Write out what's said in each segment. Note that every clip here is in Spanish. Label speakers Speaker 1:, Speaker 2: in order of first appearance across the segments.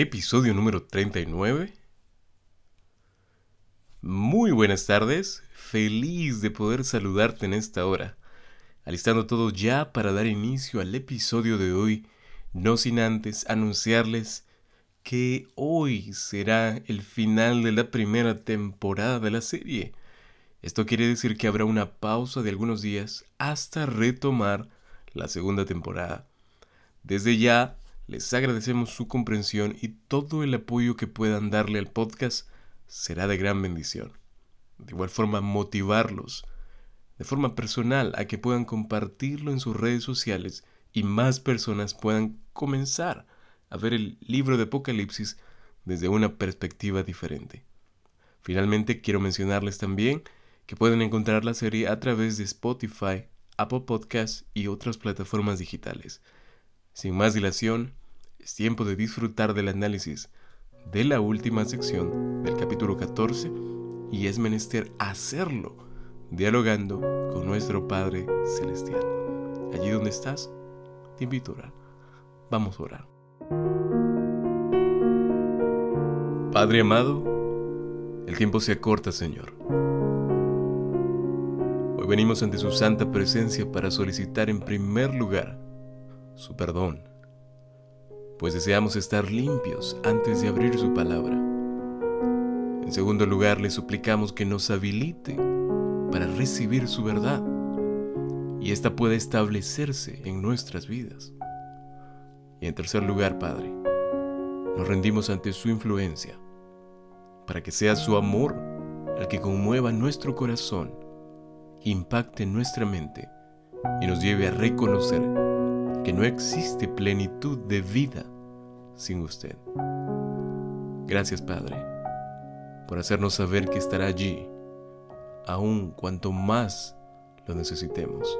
Speaker 1: episodio número 39. Muy buenas tardes, feliz de poder saludarte en esta hora, alistando todo ya para dar inicio al episodio de hoy, no sin antes anunciarles que hoy será el final de la primera temporada de la serie. Esto quiere decir que habrá una pausa de algunos días hasta retomar la segunda temporada. Desde ya les agradecemos su comprensión y todo el apoyo que puedan darle al podcast será de gran bendición. De igual forma, motivarlos de forma personal a que puedan compartirlo en sus redes sociales y más personas puedan comenzar a ver el libro de Apocalipsis desde una perspectiva diferente. Finalmente, quiero mencionarles también que pueden encontrar la serie a través de Spotify, Apple Podcasts y otras plataformas digitales. Sin más dilación, es tiempo de disfrutar del análisis de la última sección del capítulo 14 y es menester hacerlo dialogando con nuestro Padre Celestial. Allí donde estás, te invito a orar. Vamos a orar. Padre amado, el tiempo se acorta, Señor. Hoy venimos ante su santa presencia para solicitar en primer lugar su perdón pues deseamos estar limpios antes de abrir su palabra. En segundo lugar, le suplicamos que nos habilite para recibir su verdad y ésta pueda establecerse en nuestras vidas. Y en tercer lugar, Padre, nos rendimos ante su influencia para que sea su amor el que conmueva nuestro corazón, impacte nuestra mente y nos lleve a reconocer que no existe plenitud de vida sin usted. Gracias, Padre, por hacernos saber que estará allí, aun cuanto más lo necesitemos.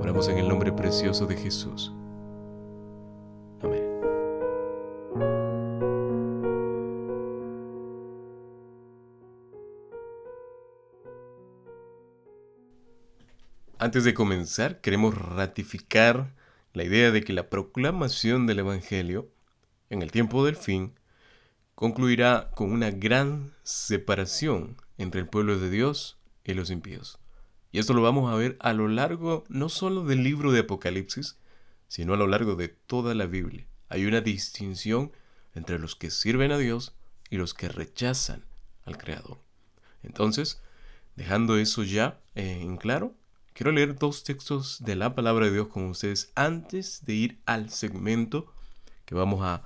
Speaker 1: Oramos en el nombre precioso de Jesús. Amén. Antes de comenzar, queremos ratificar la idea de que la proclamación del Evangelio, en el tiempo del fin, concluirá con una gran separación entre el pueblo de Dios y los impíos. Y esto lo vamos a ver a lo largo no solo del libro de Apocalipsis, sino a lo largo de toda la Biblia. Hay una distinción entre los que sirven a Dios y los que rechazan al Creador. Entonces, dejando eso ya en claro, Quiero leer dos textos de la palabra de Dios con ustedes antes de ir al segmento que vamos a,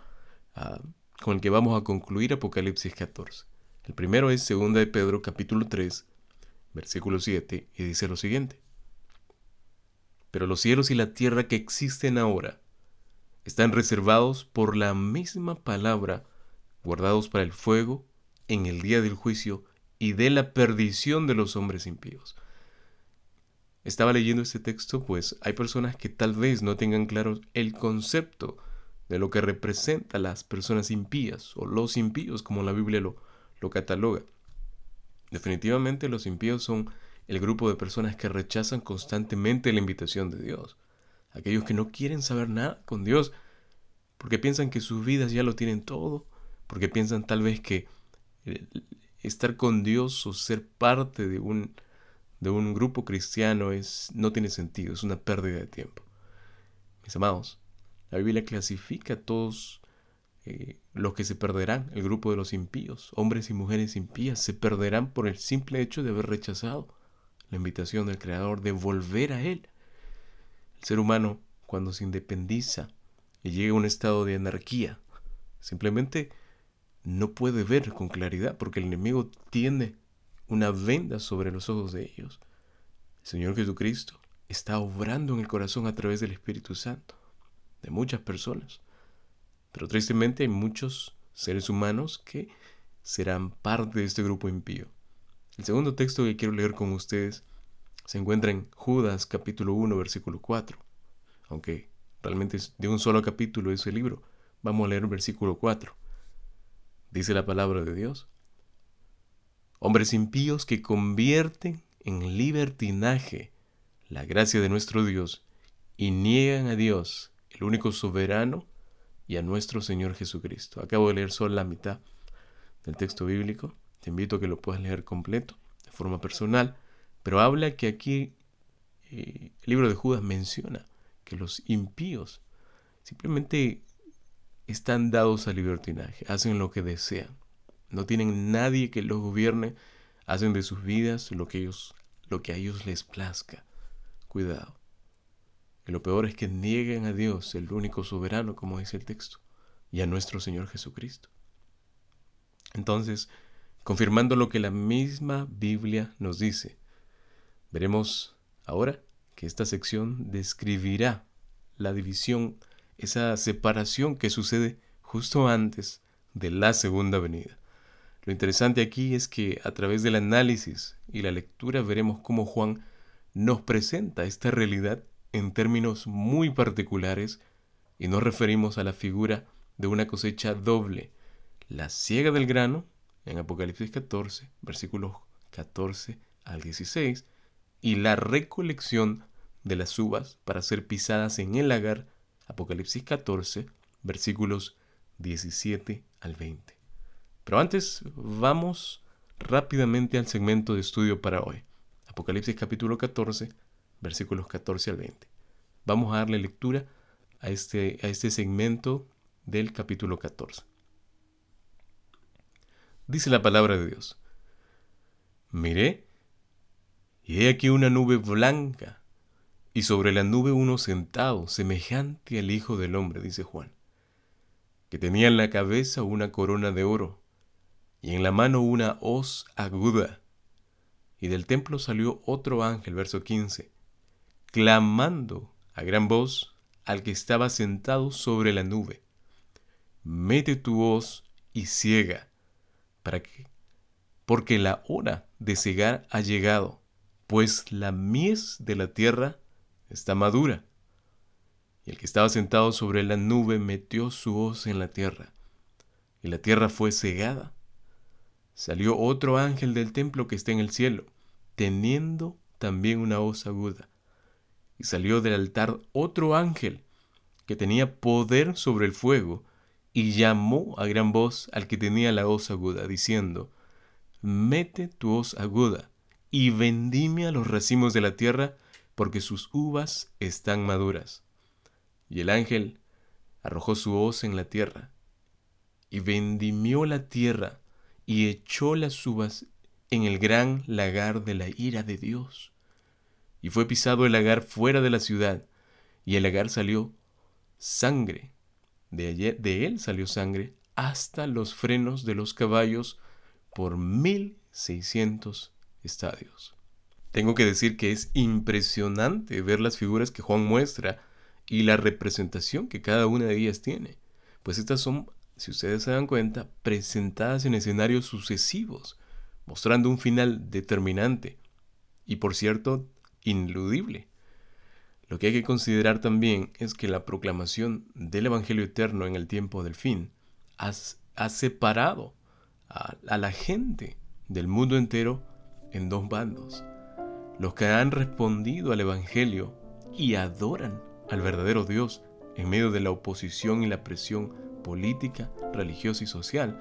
Speaker 1: con el que vamos a concluir Apocalipsis 14. El primero es 2 de Pedro capítulo 3, versículo 7, y dice lo siguiente. Pero los cielos y la tierra que existen ahora están reservados por la misma palabra, guardados para el fuego en el día del juicio y de la perdición de los hombres impíos estaba leyendo este texto, pues hay personas que tal vez no tengan claro el concepto de lo que representa las personas impías o los impíos, como la Biblia lo, lo cataloga. Definitivamente los impíos son el grupo de personas que rechazan constantemente la invitación de Dios. Aquellos que no quieren saber nada con Dios porque piensan que sus vidas ya lo tienen todo, porque piensan tal vez que eh, estar con Dios o ser parte de un de un grupo cristiano es, no tiene sentido, es una pérdida de tiempo. Mis amados, la Biblia clasifica a todos eh, los que se perderán, el grupo de los impíos, hombres y mujeres impías, se perderán por el simple hecho de haber rechazado la invitación del Creador de volver a Él. El ser humano, cuando se independiza y llega a un estado de anarquía, simplemente no puede ver con claridad porque el enemigo tiene una venda sobre los ojos de ellos. El Señor Jesucristo está obrando en el corazón a través del Espíritu Santo de muchas personas. Pero tristemente hay muchos seres humanos que serán parte de este grupo impío. El segundo texto que quiero leer con ustedes se encuentra en Judas capítulo 1 versículo 4. Aunque realmente es de un solo capítulo ese libro, vamos a leer el versículo 4. Dice la palabra de Dios hombres impíos que convierten en libertinaje la gracia de nuestro Dios y niegan a Dios, el único soberano, y a nuestro Señor Jesucristo. Acabo de leer solo la mitad del texto bíblico. Te invito a que lo puedas leer completo, de forma personal. Pero habla que aquí eh, el libro de Judas menciona que los impíos simplemente están dados al libertinaje, hacen lo que desean. No tienen nadie que los gobierne, hacen de sus vidas lo que, ellos, lo que a ellos les plazca. Cuidado. Y lo peor es que nieguen a Dios, el único soberano, como dice el texto, y a nuestro Señor Jesucristo. Entonces, confirmando lo que la misma Biblia nos dice, veremos ahora que esta sección describirá la división, esa separación que sucede justo antes de la segunda venida. Lo interesante aquí es que a través del análisis y la lectura veremos cómo Juan nos presenta esta realidad en términos muy particulares y nos referimos a la figura de una cosecha doble, la siega del grano en Apocalipsis 14, versículos 14 al 16, y la recolección de las uvas para ser pisadas en el lagar, Apocalipsis 14, versículos 17 al 20. Pero antes vamos rápidamente al segmento de estudio para hoy. Apocalipsis capítulo 14, versículos 14 al 20. Vamos a darle lectura a este, a este segmento del capítulo 14. Dice la palabra de Dios. Miré, y he aquí una nube blanca, y sobre la nube uno sentado, semejante al Hijo del Hombre, dice Juan, que tenía en la cabeza una corona de oro, y en la mano una hoz aguda. Y del templo salió otro ángel, verso 15, clamando a gran voz al que estaba sentado sobre la nube, mete tu hoz y ciega, para que, porque la hora de cegar ha llegado, pues la mies de la tierra está madura. Y el que estaba sentado sobre la nube metió su hoz en la tierra, y la tierra fue cegada. Salió otro ángel del templo que está en el cielo, teniendo también una hoz aguda. Y salió del altar otro ángel que tenía poder sobre el fuego, y llamó a gran voz al que tenía la hoz aguda, diciendo, Mete tu hoz aguda, y vendime a los racimos de la tierra, porque sus uvas están maduras. Y el ángel arrojó su hoz en la tierra, y vendimió la tierra, y echó las uvas en el gran lagar de la ira de Dios. Y fue pisado el lagar fuera de la ciudad, y el lagar salió sangre. De, de él salió sangre hasta los frenos de los caballos por mil seiscientos estadios. Tengo que decir que es impresionante ver las figuras que Juan muestra y la representación que cada una de ellas tiene, pues estas son, si ustedes se dan cuenta, presentadas en escenarios sucesivos, mostrando un final determinante y, por cierto, ineludible. Lo que hay que considerar también es que la proclamación del Evangelio eterno en el tiempo del fin ha, separado a la gente del mundo entero en dos bandos los que han respondido al Evangelio y adoran al verdadero Dios en medio de la oposición y la presión política, religiosa y social,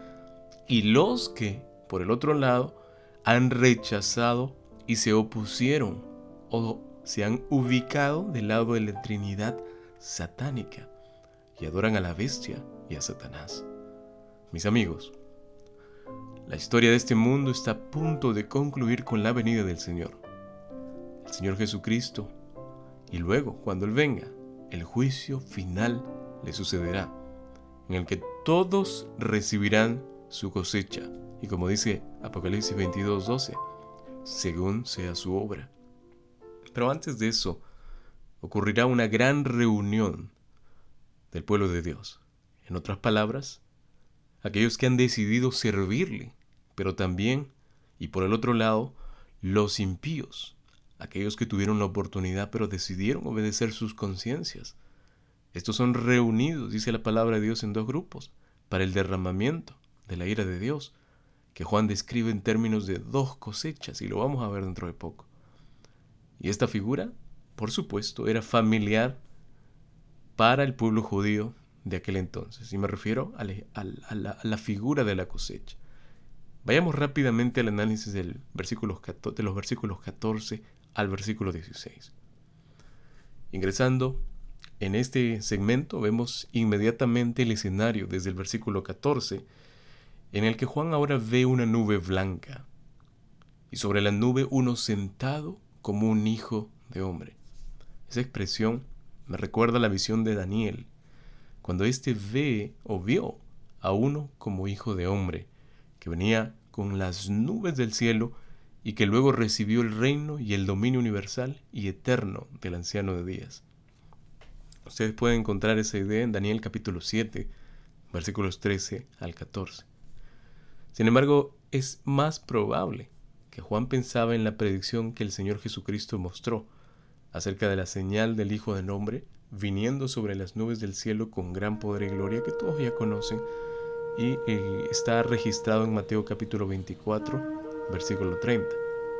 Speaker 1: y los que, por el otro lado, han rechazado y se opusieron o se han ubicado del lado de la Trinidad satánica y adoran a la bestia y a Satanás. Mis amigos, la historia de este mundo está a punto de concluir con la venida del Señor. Señor Jesucristo. Y luego, cuando Él venga, el juicio final le sucederá, en el que todos recibirán su cosecha. Y como dice Apocalipsis 22, 12, según sea su obra. Pero antes de eso, ocurrirá una gran reunión del pueblo de Dios. En otras palabras, aquellos que han decidido servirle, pero también, y por el otro lado, los impíos, aquellos que tuvieron la oportunidad pero decidieron obedecer sus conciencias. Estos son reunidos, dice la palabra de Dios, en dos grupos, para el derramamiento de la ira de Dios, que Juan describe en términos de dos cosechas, y lo vamos a ver dentro de poco. Y esta figura, por supuesto, era familiar para el pueblo judío de aquel entonces, y me refiero a, la, figura de la cosecha. Vayamos rápidamente al análisis del de los versículos 14 al versículo 16. Ingresando en este segmento vemos inmediatamente el escenario desde el versículo 14, en el que Juan ahora ve una nube blanca, y sobre la nube uno sentado como un hijo de hombre. Esa expresión me recuerda la visión de Daniel, cuando éste ve o vio a uno como hijo de hombre, que venía con las nubes del cielo y que luego recibió el reino y el dominio universal y eterno del anciano de días. Ustedes pueden encontrar esa idea en Daniel capítulo 7, versículos 13 al 14. Sin embargo, es más probable que Juan pensaba en la predicción que el Señor Jesucristo mostró acerca de la señal del Hijo del Hombre viniendo sobre las nubes del cielo con gran poder y gloria que todos ya conocen y eh, está registrado en Mateo capítulo 24, versículo 30.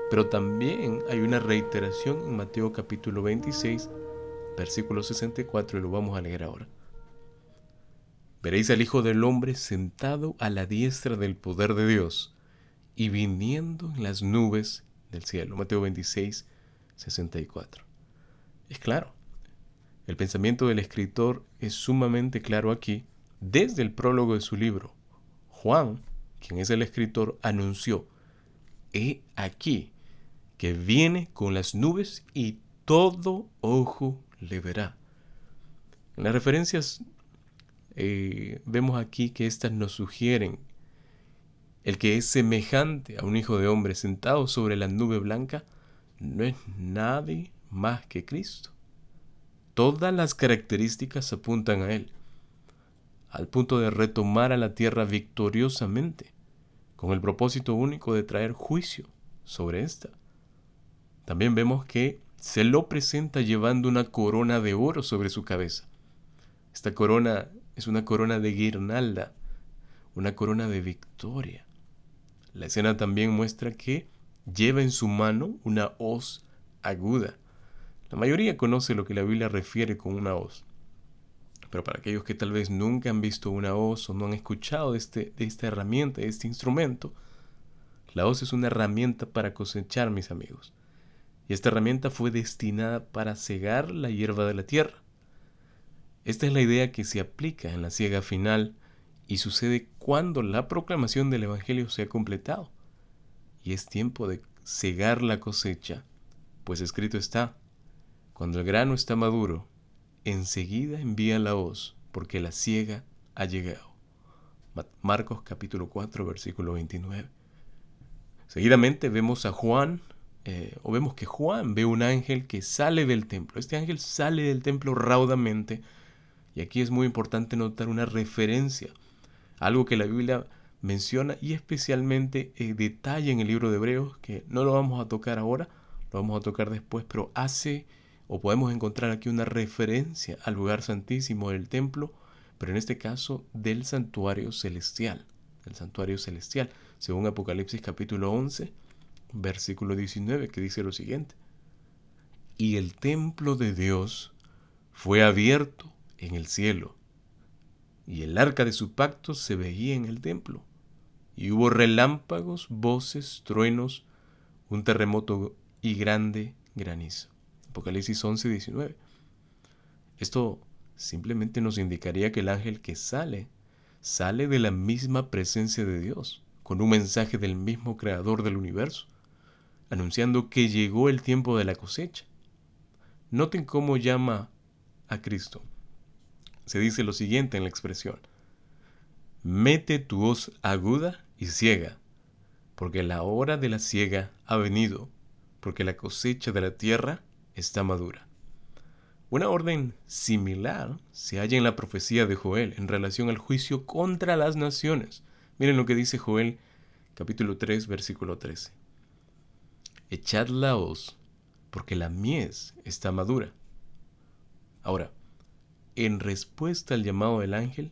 Speaker 1: Pero también hay una reiteración en Mateo capítulo 26, versículo 64 y lo vamos a leer ahora. Veréis al Hijo del Hombre sentado a la diestra del poder de Dios y viniendo en las nubes del cielo. Mateo 26, 64. Es claro, el pensamiento del escritor es sumamente claro aquí, desde el prólogo de su libro. Juan, quien es el escritor, anunció, he aquí que viene con las nubes y todo ojo le verá. En las referencias eh, vemos aquí que éstas nos sugieren el que es semejante a un hijo de hombre sentado sobre la nube blanca no es nadie más que Cristo. Todas las características apuntan a Él, al punto de retomar a la tierra victoriosamente, con el propósito único de traer juicio sobre esta. También vemos que se lo presenta llevando una corona de oro sobre su cabeza. Esta corona es una corona de guirnalda, una corona de victoria. La escena también muestra que lleva en su mano una hoz aguda. La mayoría conoce lo que la Biblia refiere con una hoz. Pero para aquellos que tal vez nunca han visto una hoz o no han escuchado de, este, de esta herramienta, de este instrumento, la hoz es una herramienta para cosechar, mis amigos y esta herramienta fue destinada para cegar la hierba de la tierra. Esta es la idea que se aplica en la siega final y sucede cuando la proclamación del Evangelio se ha completado. Y es tiempo de cegar la cosecha, pues escrito está, cuando el grano está maduro, enseguida envía la hoz, porque la siega ha llegado. Marcos capítulo 4, versículo 29. Seguidamente vemos a Juan eh, o vemos que Juan ve un ángel que sale del templo. Este ángel sale del templo raudamente. Y aquí es muy importante notar una referencia, algo que la Biblia menciona y especialmente eh, detalla en el libro de Hebreos, que no lo vamos a tocar ahora, lo vamos a tocar después, pero hace o podemos encontrar aquí una referencia al lugar santísimo del templo, pero en este caso del santuario celestial, del santuario celestial, según Apocalipsis capítulo 11, versículo 19, que dice lo siguiente. Y el templo de Dios fue abierto en el cielo, y el arca de su pacto se veía en el templo, y hubo relámpagos, voces, truenos, un terremoto y grande granizo. Apocalipsis 11, 19. Esto simplemente nos indicaría que el ángel que sale, sale de la misma presencia de Dios, con un mensaje del mismo creador del universo anunciando que llegó el tiempo de la cosecha. Noten cómo llama a Cristo. Se dice lo siguiente en la expresión. Mete tu voz aguda y ciega, porque la hora de la ciega ha venido, porque la cosecha de la tierra está madura. Una orden similar se halla en la profecía de Joel en relación al juicio contra las naciones. Miren lo que dice Joel capítulo 3 versículo 13 echad la hoz, porque la mies está madura. Ahora, en respuesta al llamado del ángel,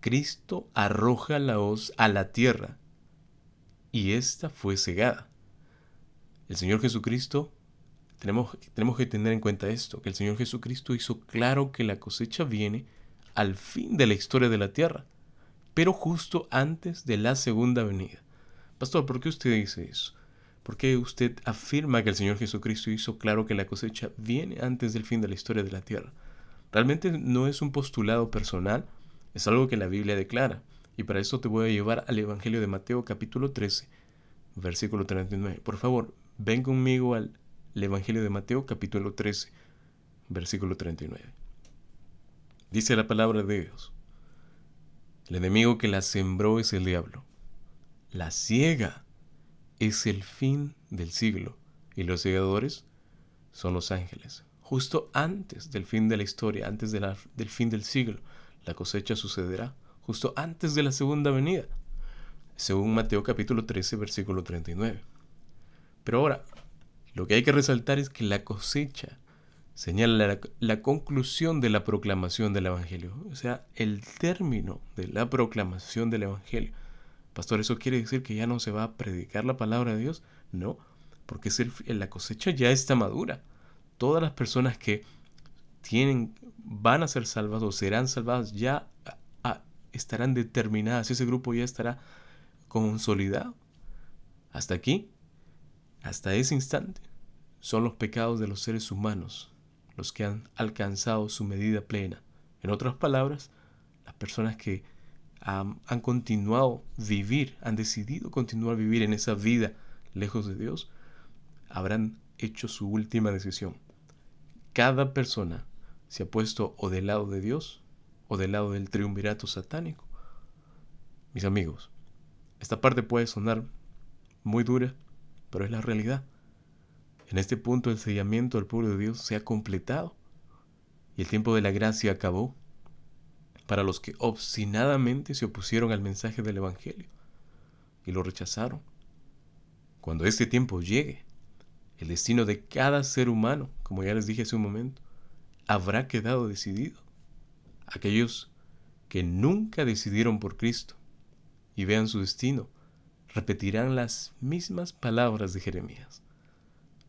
Speaker 1: Cristo arroja la hoz a la tierra, y ésta fue cegada. El Señor Jesucristo, tenemos, tenemos que tener en cuenta esto, que el Señor Jesucristo hizo claro que la cosecha viene al fin de la historia de la tierra, pero justo antes de la segunda venida. Pastor, ¿por qué usted dice eso? ¿Por qué usted afirma que el Señor Jesucristo hizo claro que la cosecha viene antes del fin de la historia de la tierra? Realmente no es un postulado personal, es algo que la Biblia declara. Y para eso te voy a llevar al Evangelio de Mateo capítulo 13, versículo 39. Por favor, ven conmigo al Evangelio de Mateo capítulo 13, versículo 39. Dice la palabra de Dios. El enemigo que la sembró es el diablo. La ciega es el fin del siglo y los segadores son los ángeles. Justo antes del fin de la historia, antes del fin del siglo, la cosecha sucederá. Justo antes de la segunda venida, según Mateo capítulo 13, versículo 39. Pero ahora, lo que hay que resaltar es que la cosecha señala la, conclusión de la proclamación del Evangelio, o sea, el término de la proclamación del Evangelio. Pastor, ¿eso quiere decir que ya no se va a predicar la palabra de Dios? No, porque la cosecha ya está madura. Todas las personas que tienen, van a ser salvadas o serán salvadas ya estarán determinadas, ese grupo ya estará consolidado. Hasta aquí, hasta ese instante, son los pecados de los seres humanos los que han alcanzado su medida plena. En otras palabras, las personas que han, continuado vivir, han decidido continuar vivir en esa vida lejos de Dios, habrán hecho su última decisión. Cada persona se ha puesto o del lado de Dios o del lado del triunvirato satánico. Mis amigos, esta parte puede sonar muy dura, pero es la realidad. En este punto el sellamiento del pueblo de Dios se ha completado y el tiempo de la gracia acabó para los que obstinadamente se opusieron al mensaje del Evangelio y lo rechazaron. Cuando este tiempo llegue, el destino de cada ser humano, como ya les dije hace un momento, habrá quedado decidido. Aquellos que nunca decidieron por Cristo y vean su destino, repetirán las mismas palabras de Jeremías.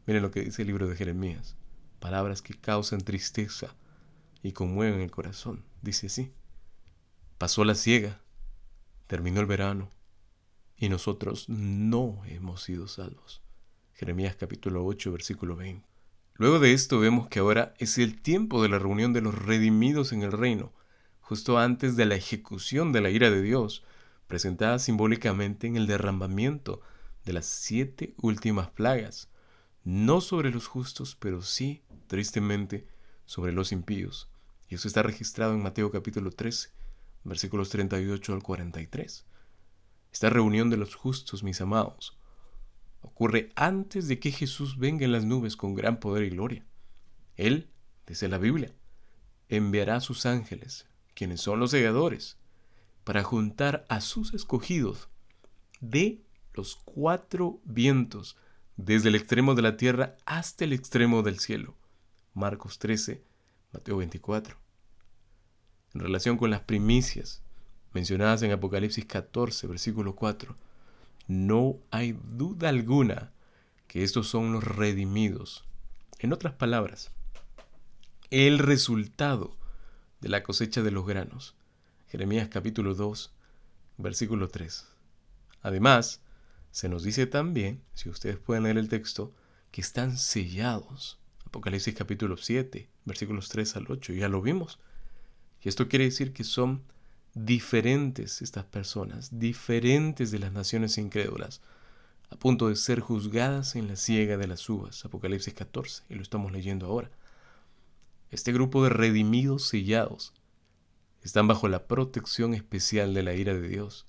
Speaker 1: Miren lo que dice el libro de Jeremías. Palabras que causan tristeza y conmueven el corazón. Dice así. Pasó la ciega, terminó el verano y nosotros no hemos sido salvos. Jeremías capítulo 8, versículo 20. Luego de esto vemos que ahora es el tiempo de la reunión de los redimidos en el reino, justo antes de la ejecución de la ira de Dios, presentada simbólicamente en el derramamiento de las siete últimas plagas, no sobre los justos, pero sí, tristemente, sobre los impíos. Y eso está registrado en Mateo capítulo 13, versículos 38 al 43. Esta reunión de los justos, mis amados, ocurre antes de que Jesús venga en las nubes con gran poder y gloria. Él, dice la Biblia, enviará a sus ángeles, quienes son los segadores, para juntar a sus escogidos de los cuatro vientos desde el extremo de la tierra hasta el extremo del cielo. Marcos 13, Mateo 24. En relación con las primicias mencionadas en Apocalipsis 14, versículo 4, no hay duda alguna que estos son los redimidos. En otras palabras, el resultado de la cosecha de los granos. Jeremías capítulo 2, versículo 3. Además, se nos dice también, si ustedes pueden leer el texto, que están sellados. Apocalipsis capítulo 7, versículos 3 al 8, ya lo vimos. Y esto quiere decir que son diferentes estas personas, diferentes de las naciones incrédulas, a punto de ser juzgadas en la siega de las uvas. Apocalipsis 14, y lo estamos leyendo ahora. Este grupo de redimidos sellados están bajo la protección especial de la ira de Dios,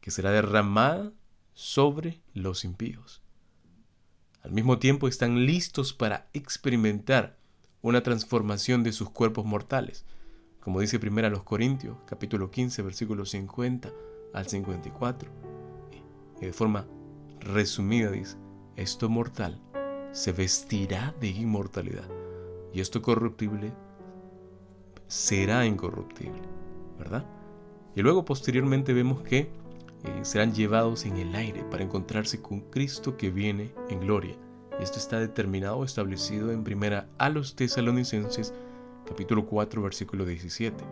Speaker 1: que será derramada sobre los impíos. Al mismo tiempo están listos para experimentar una transformación de sus cuerpos mortales, como dice primero a los Corintios, capítulo 15, versículos 50 al 54. Y de forma resumida dice, esto mortal se vestirá de inmortalidad y esto corruptible será incorruptible, ¿verdad? Y luego posteriormente vemos que eh, serán llevados en el aire para encontrarse con Cristo que viene en gloria. Esto está determinado, establecido en primera a los tesalonicenses, capítulo 4, versículo 17.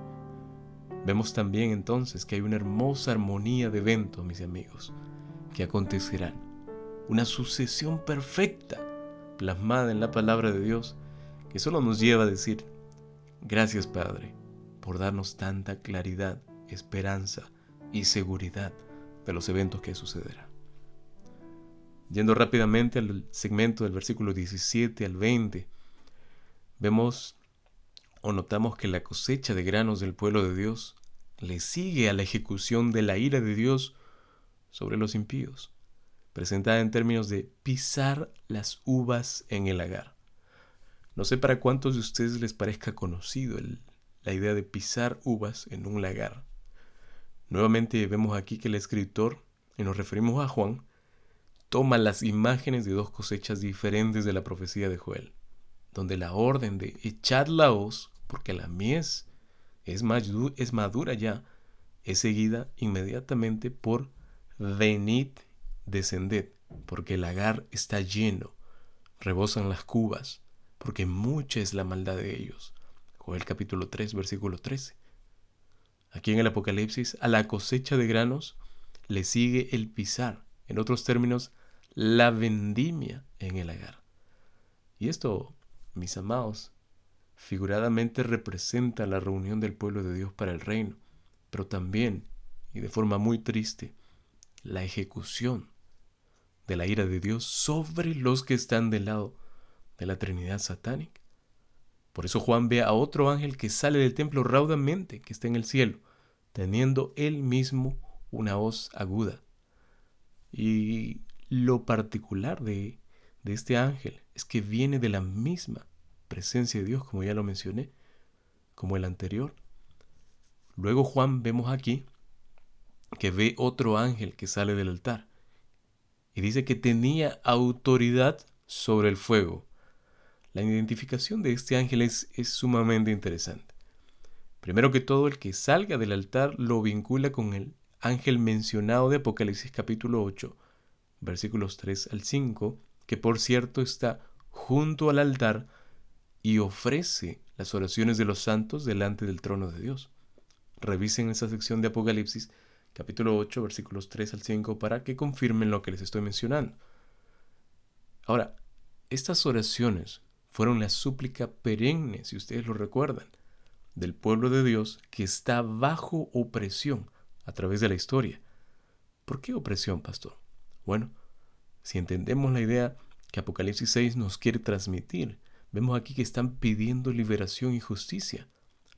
Speaker 1: Vemos también entonces que hay una hermosa armonía de eventos, mis amigos, que acontecerán. Una sucesión perfecta plasmada en la palabra de Dios que solo nos lleva a decir, gracias Padre por darnos tanta claridad, esperanza y seguridad de los eventos que sucederán. Yendo rápidamente al segmento del versículo 17 al 20, vemos o notamos que la cosecha de granos del pueblo de Dios le sigue a la ejecución de la ira de Dios sobre los impíos, presentada en términos de pisar las uvas en el lagar. No sé para cuántos de ustedes les parezca conocido la idea de pisar uvas en un lagar. Nuevamente vemos aquí que el escritor, y nos referimos a Juan, toma las imágenes de dos cosechas diferentes de la profecía de Joel, donde la orden de echar la hoz, porque la mies es, es madura ya, es seguida inmediatamente por venid, descended, porque el lagar está lleno, rebosan las cubas, porque mucha es la maldad de ellos. Joel capítulo 3, versículo 13. Aquí en el Apocalipsis, a la cosecha de granos le sigue el pisar, en otros términos, la vendimia en el lagar. Y esto, mis amados, figuradamente representa la reunión del pueblo de Dios para el reino, pero también, y de forma muy triste, la ejecución de la ira de Dios sobre los que están del lado la Trinidad satánica. Por eso Juan ve a otro ángel que sale del templo raudamente, que está en el cielo, teniendo él mismo una voz aguda. Y lo particular de este ángel es que viene de la misma presencia de Dios, como ya lo mencioné, como el anterior. Luego Juan vemos aquí que ve otro ángel que sale del altar y dice que tenía autoridad sobre el fuego la identificación de este ángel es, sumamente interesante. Primero que todo, el que salga del altar lo vincula con el ángel mencionado de Apocalipsis capítulo 8, versículos 3 al 5, que por cierto está junto al altar y ofrece las oraciones de los santos delante del trono de Dios. Revisen esa sección de Apocalipsis capítulo 8, versículos 3 al 5 para que confirmen lo que les estoy mencionando. Ahora, estas oraciones fueron la súplica perenne, si ustedes lo recuerdan, del pueblo de Dios que está bajo opresión a través de la historia. ¿Por qué opresión, pastor? Bueno, si entendemos la idea que Apocalipsis 6 nos quiere transmitir, vemos aquí que están pidiendo liberación y justicia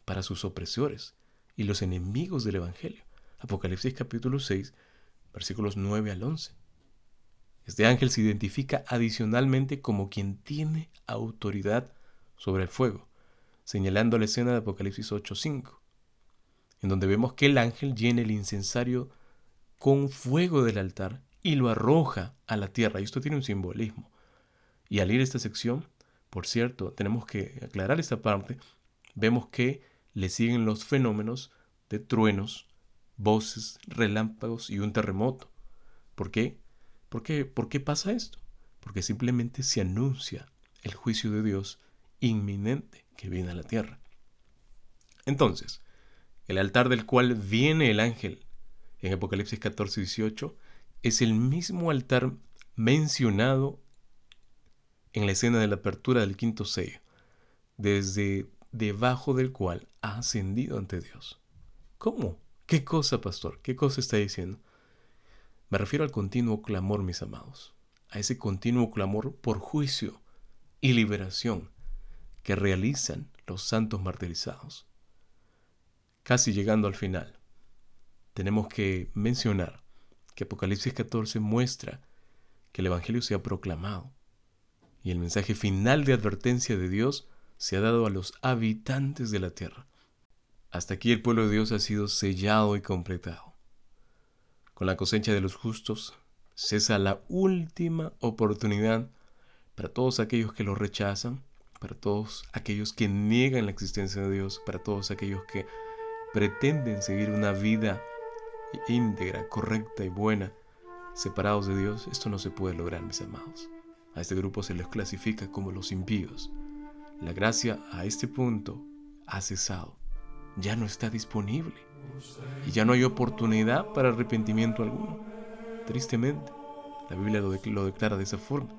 Speaker 1: para sus opresores y los enemigos del Evangelio. Apocalipsis capítulo 6, versículos 9 al 11. Este ángel se identifica adicionalmente como quien tiene autoridad sobre el fuego, señalando la escena de Apocalipsis 8:5, en donde vemos que el ángel llena el incensario con fuego del altar y lo arroja a la tierra. Y esto tiene un simbolismo. Y al ir esta sección, por cierto, tenemos que aclarar esta parte, vemos que le siguen los fenómenos de truenos, voces, relámpagos y un terremoto. ¿Por qué? ¿Por qué, ¿Por qué pasa esto? Porque simplemente se anuncia el juicio de Dios inminente que viene a la tierra. Entonces, el altar del cual viene el ángel en Apocalipsis 14 18 es el mismo altar mencionado en la escena de la apertura del quinto sello, desde debajo del cual ha ascendido ante Dios. ¿Cómo? ¿Qué cosa, pastor? ¿Qué cosa está diciendo? Me refiero al continuo clamor, mis amados, a ese continuo clamor por juicio y liberación que realizan los santos martirizados. Casi llegando al final, tenemos que mencionar que Apocalipsis 14 muestra que el Evangelio se ha proclamado y el mensaje final de advertencia de Dios se ha dado a los habitantes de la tierra. Hasta aquí el pueblo de Dios ha sido sellado y completado. Con la cosecha de los justos cesa la última oportunidad para todos aquellos que lo rechazan, para todos aquellos que niegan la existencia de Dios, para todos aquellos que pretenden seguir una vida íntegra, correcta y buena, separados de Dios, esto no se puede lograr, mis amados. A este grupo se les clasifica como los impíos. La gracia a este punto ha cesado, ya no está disponible. Y ya no hay oportunidad para arrepentimiento alguno. Tristemente, la Biblia lo, declara de esa forma.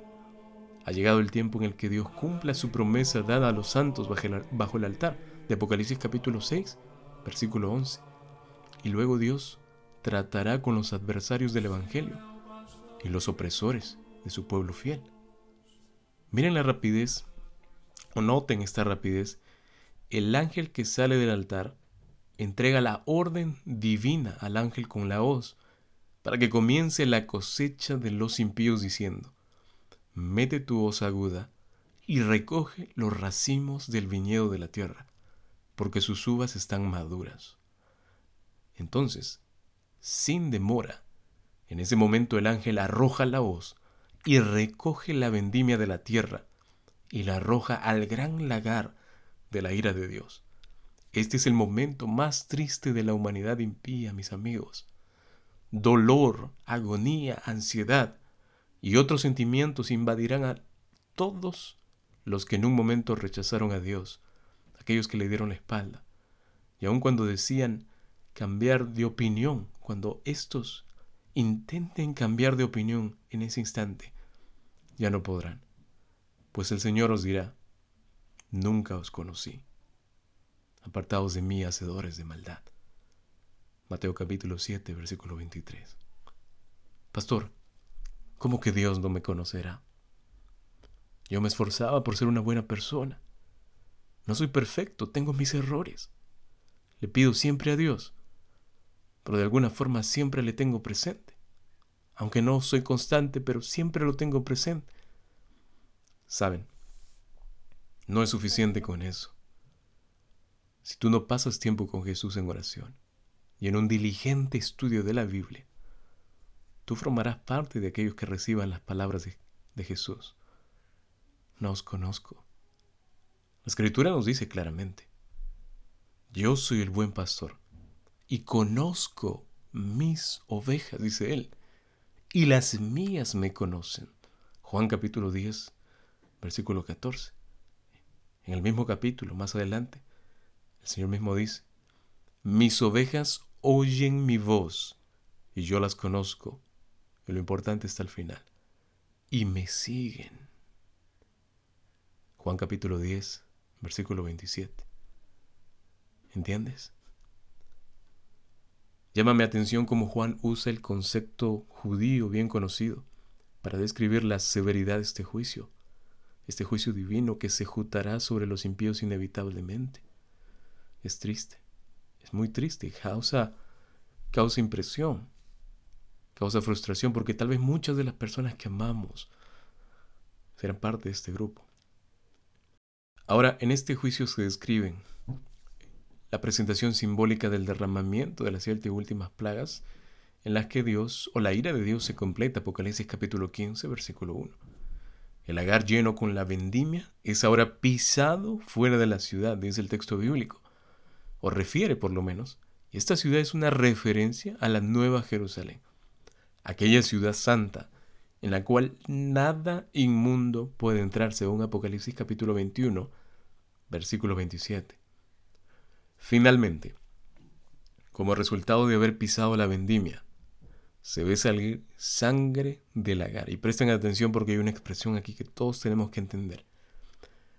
Speaker 1: Ha llegado el tiempo en el que Dios cumpla su promesa dada a los santos bajo el altar, de Apocalipsis capítulo 6, versículo 11. Y luego Dios tratará con los adversarios del Evangelio y los opresores de su pueblo fiel. Miren la rapidez, o noten esta rapidez, el ángel que sale del altar entrega la orden divina al ángel con la hoz para que comience la cosecha de los impíos diciendo, mete tu hoz aguda y recoge los racimos del viñedo de la tierra, porque sus uvas están maduras. Entonces, sin demora, en ese momento el ángel arroja la hoz y recoge la vendimia de la tierra y la arroja al gran lagar de la ira de Dios. Este es el momento más triste de la humanidad impía, mis amigos. Dolor, agonía, ansiedad y otros sentimientos invadirán a todos los que en un momento rechazaron a Dios, aquellos que le dieron la espalda. Y aun cuando decían cambiar de opinión, cuando estos intenten cambiar de opinión en ese instante, ya no podrán, pues el Señor os dirá, nunca os conocí apartados de mí, hacedores de maldad. Mateo capítulo 7, versículo 23. Pastor, ¿cómo que Dios no me conocerá? Yo me esforzaba por ser una buena persona. No soy perfecto, tengo mis errores. Le pido siempre a Dios, pero de alguna forma siempre le tengo presente. Aunque no soy constante, pero siempre lo tengo presente. Saben, no es suficiente con eso. Si tú no pasas tiempo con Jesús en oración y en un diligente estudio de la Biblia, tú formarás parte de aquellos que reciban las palabras de, Jesús. No os conozco. La escritura nos dice claramente, yo soy el buen pastor y conozco mis ovejas, dice él, y las mías me conocen. Juan capítulo 10, versículo 14. En el mismo capítulo, más adelante, el Señor mismo dice, mis ovejas oyen mi voz y yo las conozco. Y lo importante está al final. Y me siguen. Juan capítulo 10, versículo 27. ¿Entiendes? Llámame atención cómo Juan usa el concepto judío bien conocido para describir la severidad de este juicio, este juicio divino que se jutará sobre los impíos inevitablemente es triste. Es muy triste. Causa, causa impresión. Causa frustración porque tal vez muchas de las personas que amamos serán parte de este grupo. Ahora, en este juicio se describen la presentación simbólica del derramamiento de las siete últimas plagas en las que Dios o la ira de Dios se completa, Apocalipsis capítulo 15, versículo 1. El lagar lleno con la vendimia es ahora pisado fuera de la ciudad, dice el texto bíblico o refiere por lo menos, esta ciudad es una referencia a la Nueva Jerusalén, aquella ciudad santa en la cual nada inmundo puede entrar, según Apocalipsis capítulo 21, versículo 27. Finalmente, como resultado de haber pisado la vendimia, se ve salir sangre del lagar. Y presten atención porque hay una expresión aquí que todos tenemos que entender.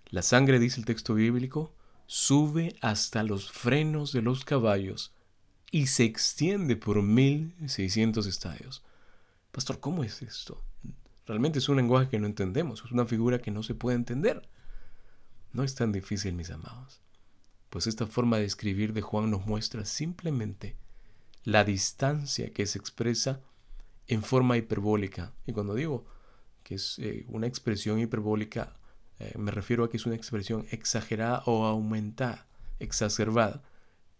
Speaker 1: La sangre, dice el texto bíblico, sube hasta los frenos de los caballos y se extiende por 1600 estadios. Pastor, ¿cómo es esto? Realmente es un lenguaje que no entendemos, es una figura que no se puede entender. No es tan difícil, mis amados, pues esta forma de escribir de Juan nos muestra simplemente la distancia que se expresa en forma hiperbólica. Y cuando digo que es eh, una expresión hiperbólica, eh, me refiero a que es una expresión exagerada o aumentada, exacerbada,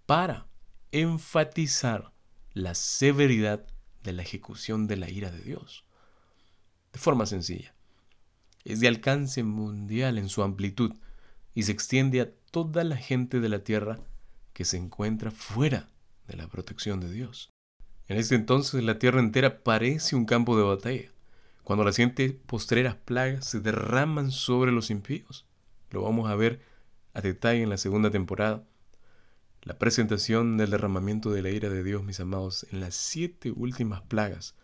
Speaker 1: para enfatizar la severidad de la ejecución de la ira de Dios. De forma sencilla, es de alcance mundial en su amplitud y se extiende a toda la gente de la tierra que se encuentra fuera de la protección de Dios. En este entonces la tierra entera parece un campo de batalla cuando las siguientes postreras plagas se derraman sobre los impíos. Lo vamos a ver a detalle en la segunda temporada. La presentación del derramamiento de la ira de Dios, mis amados, en las siete últimas plagas,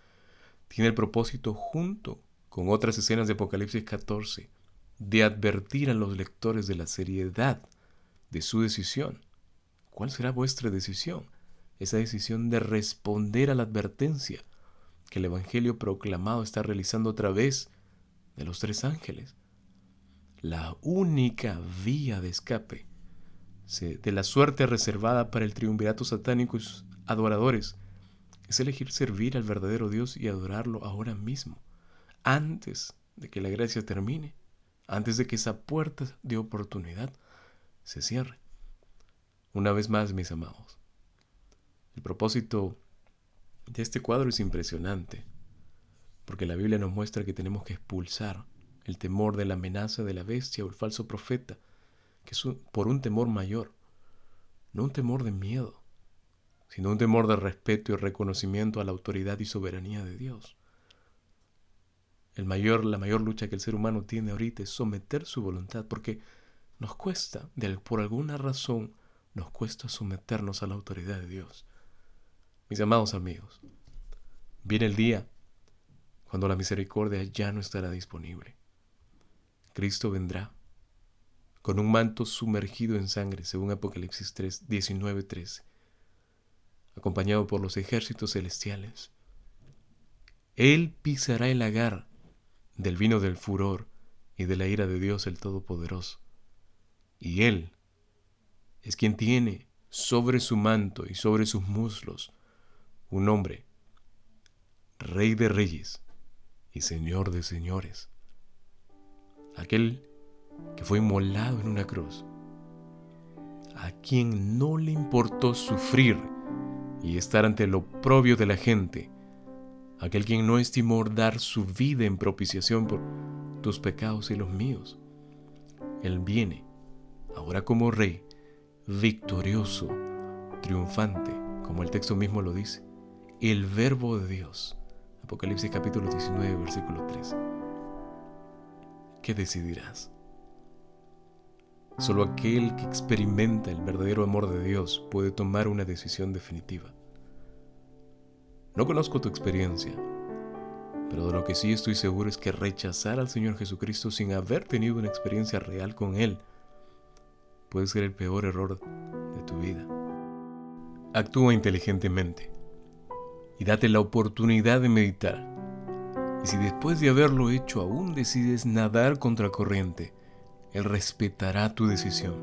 Speaker 1: tiene el propósito, junto con otras escenas de Apocalipsis 14, de advertir a los lectores de la seriedad de su decisión. ¿Cuál será vuestra decisión? Esa decisión de responder a la advertencia que el Evangelio proclamado está realizando a través de los tres ángeles. La única vía de escape de la suerte reservada para el triunvirato satánico y sus adoradores es elegir servir al verdadero Dios y adorarlo ahora mismo, antes de que la gracia termine, antes de que esa puerta de oportunidad se cierre. Una vez más, mis amados, el propósito este cuadro es impresionante, porque la Biblia nos muestra que tenemos que expulsar el temor de la amenaza de la bestia o el falso profeta, que es por un temor mayor, no un temor de miedo, sino un temor de respeto y reconocimiento a la autoridad y soberanía de Dios. El mayor, la mayor lucha que el ser humano tiene ahorita es someter su voluntad, porque nos cuesta, por alguna razón, nos cuesta someternos a la autoridad de Dios. Mis amados amigos, viene el día cuando la misericordia ya no estará disponible. Cristo vendrá con un manto sumergido en sangre, según Apocalipsis 3, 19, 13, acompañado por los ejércitos celestiales. Él pisará el lagar del vino del furor y de la ira de Dios el Todopoderoso. Y Él es quien tiene sobre su manto y sobre sus muslos un hombre, Rey de Reyes y Señor de Señores, aquel que fue inmolado en una cruz, a quien no le importó sufrir y estar ante lo propio de la gente, aquel quien no estimó dar su vida en propiciación por tus pecados y los míos. Él viene, ahora como rey, victorioso, triunfante, como el texto mismo lo dice, el verbo de Dios. Apocalipsis capítulo 19, versículo 3. ¿Qué decidirás? Solo aquel que experimenta el verdadero amor de Dios puede tomar una decisión definitiva. No conozco tu experiencia, pero de lo que sí estoy seguro es que rechazar al Señor Jesucristo sin haber tenido una experiencia real con Él puede ser el peor error de tu vida. Actúa inteligentemente y date la oportunidad de meditar. Y si después de haberlo hecho aún decides nadar contra corriente, Él respetará tu decisión,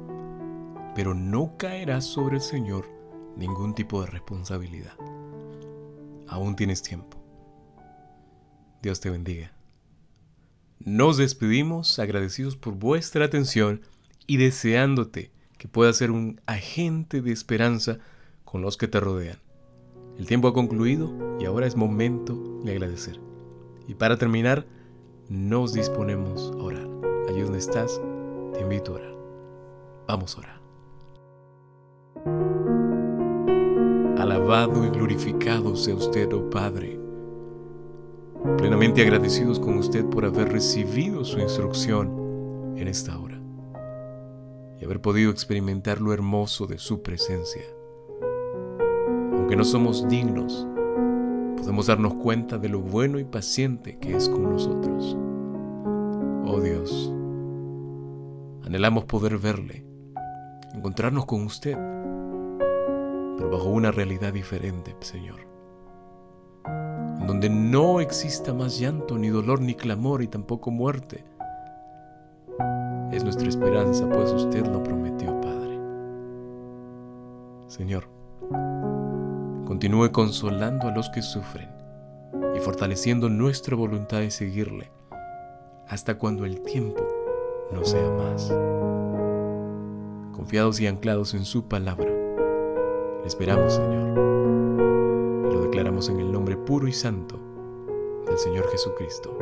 Speaker 1: pero no caerá sobre el Señor ningún tipo de responsabilidad. Aún tienes tiempo. Dios te bendiga. Nos despedimos agradecidos por vuestra atención y deseándote que puedas ser un agente de esperanza con los que te rodean. El tiempo ha concluido y ahora es momento de agradecer. Y para terminar, nos disponemos a orar. Allí donde estás, te invito a orar. Vamos a orar. Alabado y glorificado sea usted, oh Padre. Plenamente agradecidos con usted por haber recibido su instrucción en esta hora y haber podido experimentar lo hermoso de su presencia. Aunque no somos dignos, podemos darnos cuenta de lo bueno y paciente que es con nosotros. Oh Dios, anhelamos poder verle, encontrarnos con usted, pero bajo una realidad diferente, Señor, en donde no exista más llanto, ni dolor, ni clamor, y tampoco muerte, es nuestra esperanza, pues usted lo prometió, Padre. Señor, continúe consolando a los que sufren y fortaleciendo nuestra voluntad de seguirle hasta cuando el tiempo no sea más. Confiados y anclados en su palabra, le esperamos, Señor, y lo declaramos en el nombre puro y santo del Señor Jesucristo.